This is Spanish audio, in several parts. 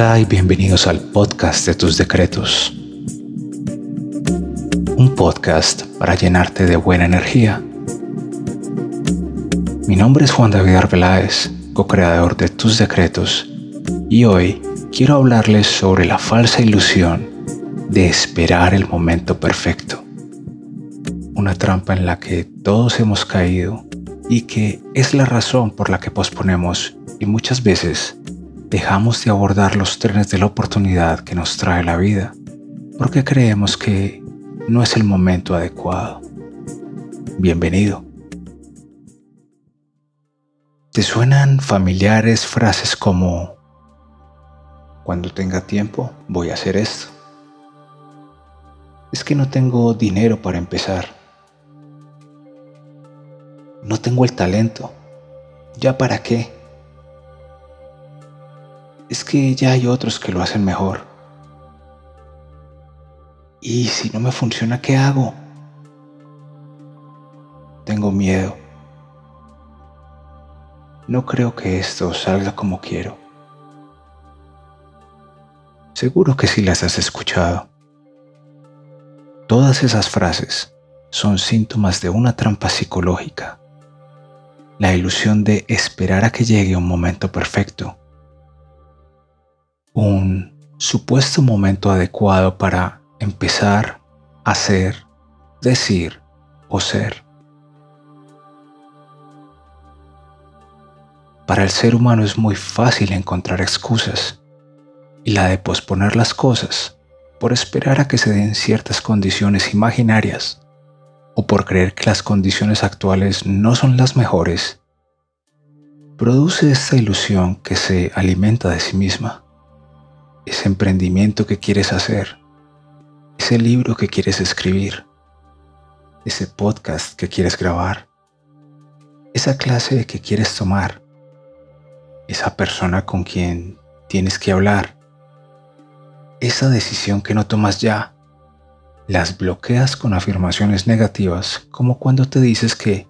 Hola y bienvenidos al podcast de tus decretos. Un podcast para llenarte de buena energía. Mi nombre es Juan David Arbeláez, co-creador de tus decretos, y hoy quiero hablarles sobre la falsa ilusión de esperar el momento perfecto. Una trampa en la que todos hemos caído y que es la razón por la que posponemos y muchas veces dejamos de abordar los trenes de la oportunidad que nos trae la vida porque creemos que no es el momento adecuado. Bienvenido. ¿Te suenan familiares frases como, cuando tenga tiempo voy a hacer esto? Es que no tengo dinero para empezar. No tengo el talento. ¿Ya para qué? Es que ya hay otros que lo hacen mejor. ¿Y si no me funciona, qué hago? Tengo miedo. No creo que esto salga como quiero. Seguro que sí las has escuchado. Todas esas frases son síntomas de una trampa psicológica, la ilusión de esperar a que llegue un momento perfecto un supuesto momento adecuado para empezar a ser, decir o ser. Para el ser humano es muy fácil encontrar excusas y la de posponer las cosas por esperar a que se den ciertas condiciones imaginarias o por creer que las condiciones actuales no son las mejores, produce esta ilusión que se alimenta de sí misma ese emprendimiento que quieres hacer, ese libro que quieres escribir, ese podcast que quieres grabar, esa clase que quieres tomar, esa persona con quien tienes que hablar, esa decisión que no tomas ya, las bloqueas con afirmaciones negativas como cuando te dices que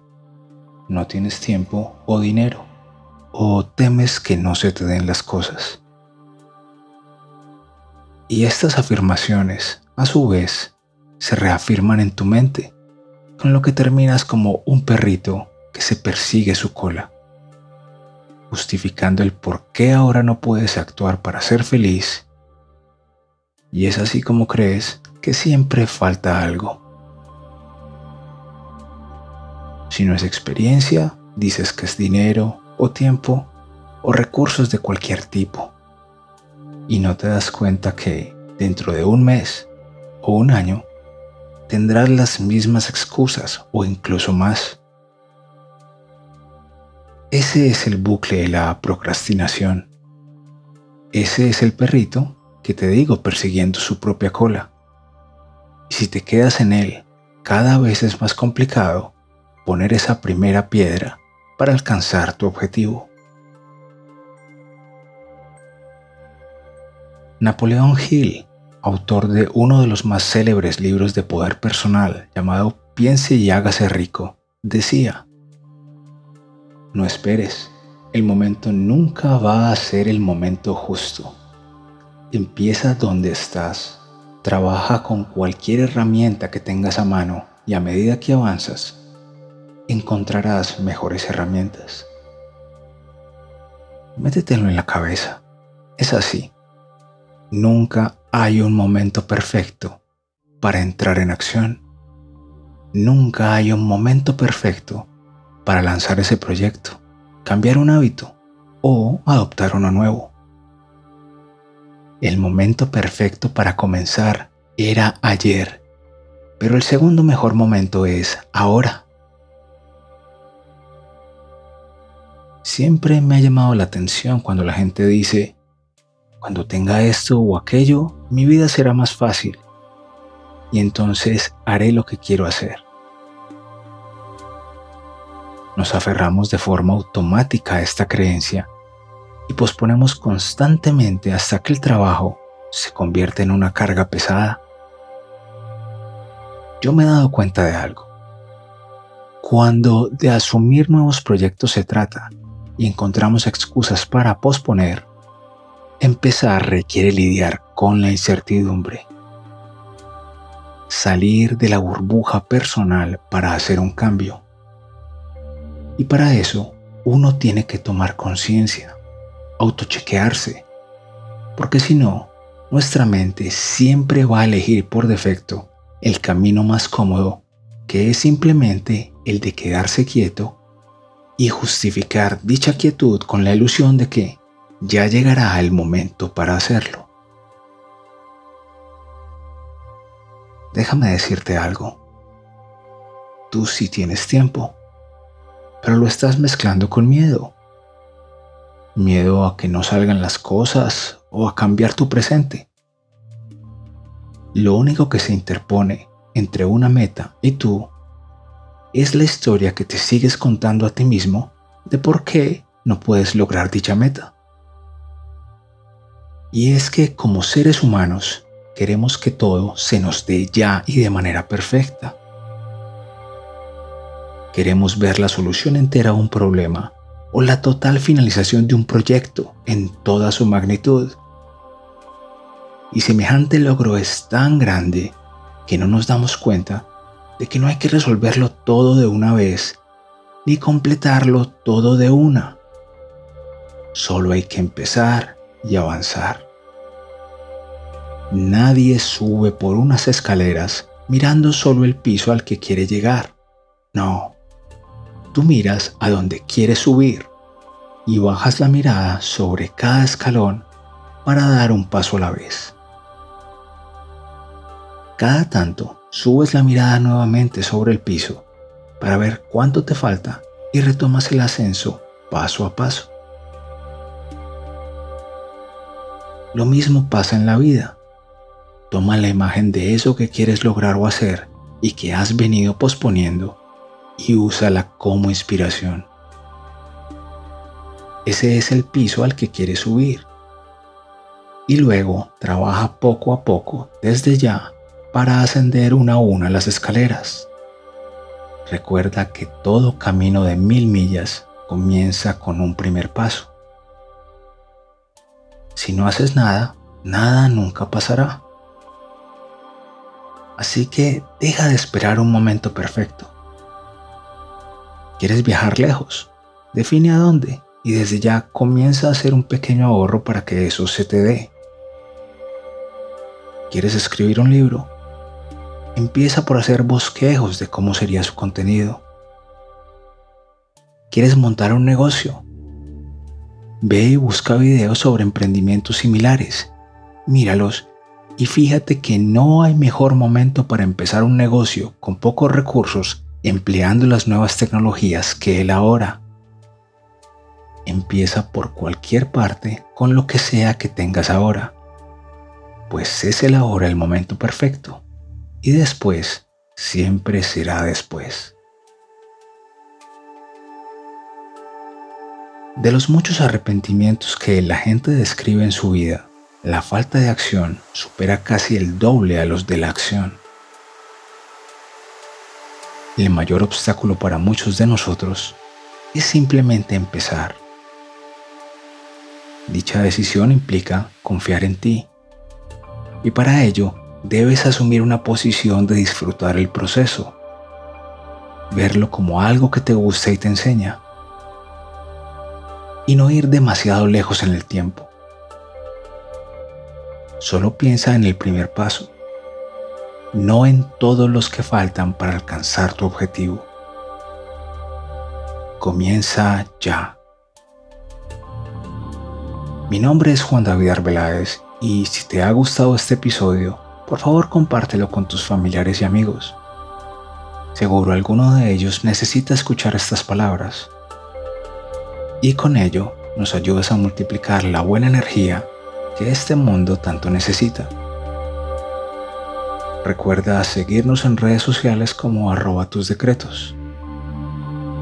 no tienes tiempo o dinero o temes que no se te den las cosas. Y estas afirmaciones, a su vez, se reafirman en tu mente, con lo que terminas como un perrito que se persigue su cola, justificando el por qué ahora no puedes actuar para ser feliz. Y es así como crees que siempre falta algo. Si no es experiencia, dices que es dinero o tiempo o recursos de cualquier tipo y no te das cuenta que dentro de un mes o un año tendrás las mismas excusas o incluso más. Ese es el bucle de la procrastinación. Ese es el perrito que te digo persiguiendo su propia cola. Y si te quedas en él, cada vez es más complicado poner esa primera piedra para alcanzar tu objetivo. Napoleón Hill, autor de uno de los más célebres libros de poder personal llamado Piense y hágase rico, decía, no esperes, el momento nunca va a ser el momento justo. Empieza donde estás, trabaja con cualquier herramienta que tengas a mano y a medida que avanzas, encontrarás mejores herramientas. Métetelo en la cabeza, es así Nunca hay un momento perfecto para entrar en acción. Nunca hay un momento perfecto para lanzar ese proyecto, cambiar un hábito o adoptar uno nuevo. El momento perfecto para comenzar era ayer, pero el segundo mejor momento es ahora. Siempre me ha llamado la atención cuando la gente dice, cuando tenga esto o aquello, mi vida será más fácil y entonces haré lo que quiero hacer. Nos aferramos de forma automática a esta creencia y posponemos constantemente hasta que el trabajo se convierte en una carga pesada. Yo me he dado cuenta de algo. Cuando de asumir nuevos proyectos se trata y encontramos excusas para posponer, empezar requiere lidiar con la incertidumbre. Salir de la burbuja personal para hacer un cambio. Y para eso uno tiene que tomar conciencia, autochequearse, porque si no, nuestra mente siempre va a elegir por defecto el camino más cómodo, que es simplemente el de quedarse quieto y justificar dicha quietud con la ilusión de que ya llegará el momento para hacerlo. Déjame decirte algo. Tú sí tienes tiempo, pero lo estás mezclando con miedo. Miedo a que no salgan las cosas o a cambiar tu presente. Lo único que se interpone entre una meta y tú es la historia que te sigues contando a ti mismo de por qué no puedes lograr dicha meta. Y es que como seres humanos queremos que todo se nos dé ya y de manera perfecta. Queremos ver la solución entera a un problema o la total finalización de un proyecto en toda su magnitud. Y semejante logro es tan grande que no nos damos cuenta de que no hay que resolverlo todo de una vez, ni completarlo todo de una. Solo hay que empezar y avanzar. Nadie sube por unas escaleras mirando solo el piso al que quiere llegar. No, tú miras a donde quieres subir y bajas la mirada sobre cada escalón para dar un paso a la vez. Cada tanto subes la mirada nuevamente sobre el piso para ver cuánto te falta y retomas el ascenso paso a paso. Lo mismo pasa en la vida. Toma la imagen de eso que quieres lograr o hacer y que has venido posponiendo y úsala como inspiración. Ese es el piso al que quieres subir. Y luego trabaja poco a poco desde ya para ascender una a una las escaleras. Recuerda que todo camino de mil millas comienza con un primer paso. Si no haces nada, nada nunca pasará. Así que deja de esperar un momento perfecto. ¿Quieres viajar lejos? Define a dónde y desde ya comienza a hacer un pequeño ahorro para que eso se te dé. ¿Quieres escribir un libro? Empieza por hacer bosquejos de cómo sería su contenido. ¿Quieres montar un negocio? Ve y busca videos sobre emprendimientos similares. Míralos y fíjate que no hay mejor momento para empezar un negocio con pocos recursos empleando las nuevas tecnologías que el ahora. Empieza por cualquier parte con lo que sea que tengas ahora, pues es el ahora el momento perfecto y después siempre será después. De los muchos arrepentimientos que la gente describe en su vida, la falta de acción supera casi el doble a los de la acción. El mayor obstáculo para muchos de nosotros es simplemente empezar. Dicha decisión implica confiar en ti y para ello debes asumir una posición de disfrutar el proceso, verlo como algo que te gusta y te enseña y no ir demasiado lejos en el tiempo. Solo piensa en el primer paso, no en todos los que faltan para alcanzar tu objetivo. Comienza ya. Mi nombre es Juan David Arbeláez y si te ha gustado este episodio, por favor compártelo con tus familiares y amigos. Seguro alguno de ellos necesita escuchar estas palabras. Y con ello nos ayudas a multiplicar la buena energía que este mundo tanto necesita. Recuerda seguirnos en redes sociales como arroba tus decretos.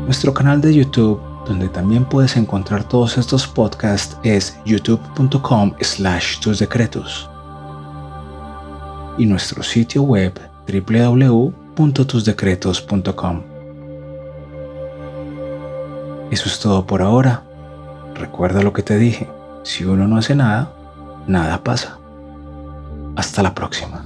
Nuestro canal de YouTube, donde también puedes encontrar todos estos podcasts, es youtube.com slash tus decretos. Y nuestro sitio web www.tusdecretos.com. Eso es todo por ahora. Recuerda lo que te dije. Si uno no hace nada, nada pasa. Hasta la próxima.